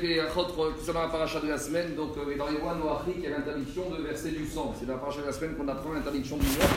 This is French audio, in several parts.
quelques achot concernant la paracha de la semaine. Donc, euh, dans les il y a l'interdiction de verser du sang. C'est dans la paracha de la semaine qu'on apprend l'interdiction du sang.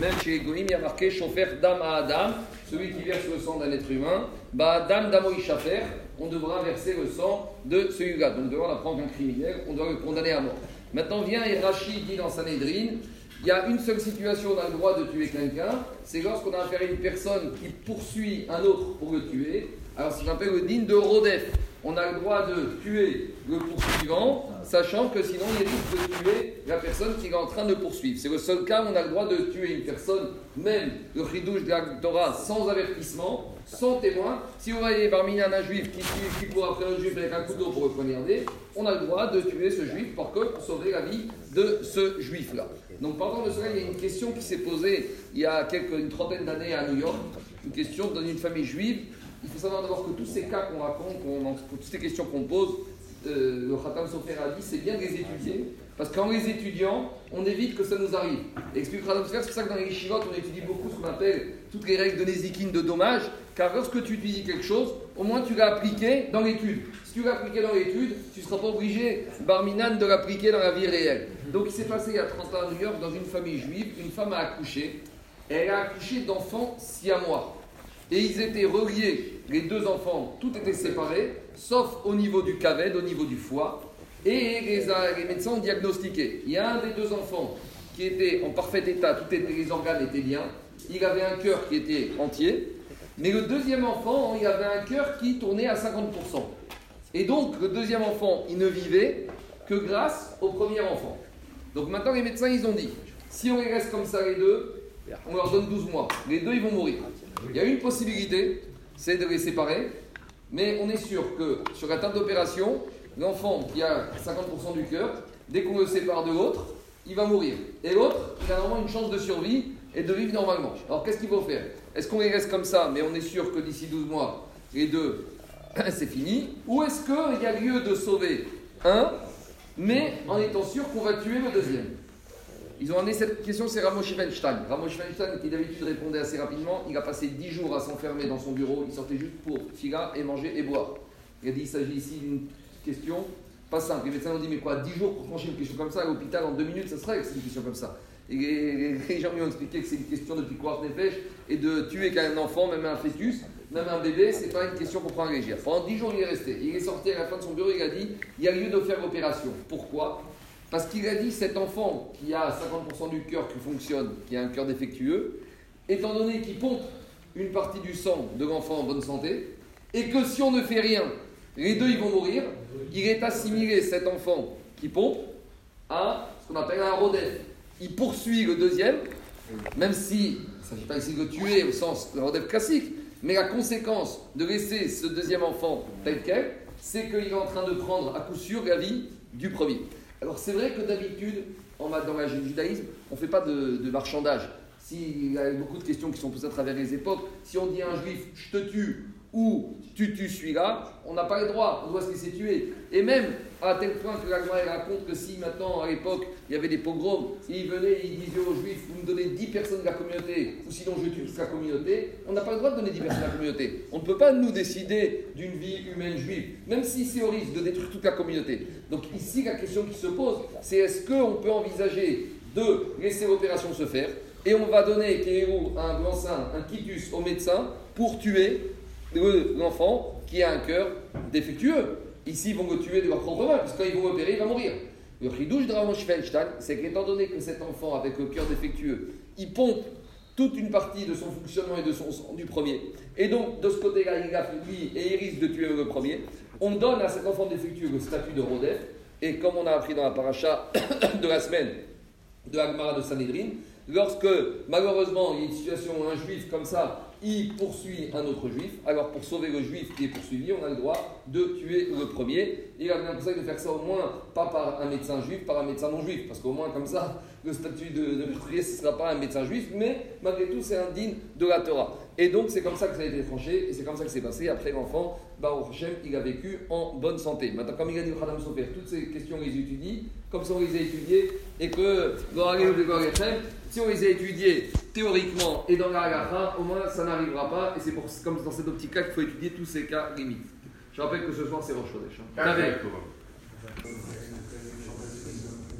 Même chez les goïms, il y a marqué chauffeur dam à Adam, celui qui verse le sang d'un être humain. Bah, dam damo ishafer, on devra verser le sang de celui-là. Donc, devant apprendre un criminel, on doit le condamner à mort. Maintenant vient et Rachid dit dans Sanhedrin il y a une seule situation où on a le droit de tuer quelqu'un, c'est lorsqu'on a affaire à une personne qui poursuit un autre pour le tuer. Alors, ce qu'on appelle le din de Rodef. On a le droit de tuer le poursuivant, sachant que sinon il risque de tuer la personne qui est en train de poursuivre. C'est le seul cas où on a le droit de tuer une personne, même le chidouche de la Torah, sans avertissement, sans témoin. Si vous voyez parmi un juif qui, qui, court après un juif avec un couteau pour le poignarder, on a le droit de tuer ce juif pour, que, pour sauver la vie de ce juif-là. Donc pendant le cela, il y a une question qui s'est posée il y a quelques, une trentaine d'années à New York, une question dans une famille juive. Il faut savoir d'abord que tous ces cas qu'on raconte, toutes ces questions qu'on pose, euh, le Khatam Sofer a dit, c'est bien de les étudier, parce qu'en les étudiant, on évite que ça nous arrive. Et explique Khatam Sofer, c'est pour ça que dans les Yeshivot, on étudie beaucoup ce qu'on appelle toutes les règles de Nézikine de dommage, car lorsque tu étudies quelque chose, au moins tu l'as appliqué dans l'étude. Si tu l'as appliqué dans l'étude, tu ne seras pas obligé, Barminan, de l'appliquer dans la vie réelle. Donc il s'est passé il y a 30 ans à New York, dans une famille juive, une femme a accouché, elle a accouché d'enfants siamois. Et ils étaient reliés, les deux enfants, tout était séparé, sauf au niveau du caved, au niveau du foie. Et les, médecins ont diagnostiqué. Il y a un des deux enfants qui était en parfait état, tous les organes étaient bien. Il avait un cœur qui était entier. Mais le deuxième enfant, il avait un cœur qui tournait à 50%. Et donc, le deuxième enfant, il ne vivait que grâce au premier enfant. Donc maintenant, les médecins, ils ont dit, si on les reste comme ça, les deux, on leur donne 12 mois. Les deux, ils vont mourir. Il y a une possibilité, c'est de les séparer, mais on est sûr que sur la table d'opération, l'enfant qui a 50% du cœur, dès qu'on le sépare de l'autre, il va mourir. Et l'autre, il a normalement une chance de survie et de vivre normalement. Alors qu'est-ce qu'il faut faire? Est-ce qu'on les reste comme ça, mais on est sûr que d'ici 12 mois, les deux, c'est fini? Ou est-ce qu'il y a lieu de sauver un, mais en étant sûr qu'on va tuer le deuxième? Ils ont amené cette question, c'est Ramosh Weinstein. Ramosh Weinstein, qui d'habitude répondait assez rapidement, il a passé 10 jours à s'enfermer dans son bureau, il sortait juste pour fila et manger et boire. Il a dit il s'agit ici d'une question pas simple. Les médecins ont dit mais quoi, 10 jours pour trancher une question comme ça à l'hôpital en 2 minutes, ça serait une question comme ça. Et les, gens lui ont expliqué que c'est une question de piquoir des pêches et de tuer qu'un enfant, même un fœtus, même un bébé, c'est pas une question qu'on prend à légère. Pendant 10 jours, il est resté. Il est sorti à la fin de son bureau, il a dit il y a lieu de faire l'opération. Pourquoi? Parce qu'il a dit cet enfant qui a 50% du cœur qui fonctionne, qui a un cœur défectueux, étant donné qu'il pompe une partie du sang de l'enfant en bonne santé, et que si on ne fait rien, les deux ils vont mourir, il est assimilé cet enfant qui pompe à ce qu'on appelle un rodef. Il poursuit le deuxième, même si il ne s'agit pas ici de le tuer au sens de rodef classique, mais la conséquence de laisser ce deuxième enfant tel quel, c'est qu'il est en train de prendre à coup sûr la vie du premier. Alors c'est vrai que d'habitude, dans le judaïsme, on ne fait pas de, marchandage. S'il y a beaucoup de questions qui sont posées à travers les époques, si on dit à un juif, je te tue, ou tu tues celui-là, on n'a pas le droit, on doit se laisser tuer. Et même à tel point que la raconte que si maintenant, à l'époque, il y avait des pogroms, il venait et il disait aux juifs, vous me donnez 10 personnes de la communauté, ou sinon je tue toute la communauté, on n'a pas le droit de donner 10 personnes à la communauté. On ne peut pas nous décider d'une vie humaine juive, même si c'est au risque de détruire toute la communauté. Donc ici, la question qui se pose, c'est est-ce qu'on peut envisager de laisser l'opération se faire et on va donner un blanc-seing, un quitus au médecin pour tuer l'enfant qui a un cœur défectueux. Ici, ils vont le tuer de leur propre main, parce que quand ils opérer, il va mourir. Le ridouche de Ramosh c'est qu'étant donné que cet enfant avec le cœur défectueux, il pompe toute une partie de son fonctionnement et de son sang du premier, et donc de ce côté-là, il a et il risque de tuer le premier, on donne à cet enfant défectueux le statut de Rodef, et comme on a appris dans la paracha de la semaine de Agmara de Sanhedrin, lorsque malheureusement il y a une situation un juif comme ça il poursuit un autre juif. Alors pour sauver le juif qui est poursuivi, on a le droit de tuer le premier. Il a bien conseil de faire ça au moins pas par un médecin juif, par un médecin non juif, parce qu'au moins comme ça, le statut de, de meurtrier, ce ne sera pas un médecin juif, mais malgré tout, c'est un digne de la Torah. Et donc c'est comme ça que ça a été tranché, et c'est comme ça que c'est passé. Après l'enfant, Baruch Hashem, il a vécu en bonne santé. Maintenant, comme il a dit Khadam Sofer, toutes ces questions, on les étudie, comme ça on les a étudiées, et que, si on les a étudiées théoriquement et dans la halakha, au moins ça n'arrivera pas. Et c'est comme dans cette optique-là qu'il faut étudier tous ces cas limites. Je rappelle que ce soir, c'est Rosh Chodesh. hein.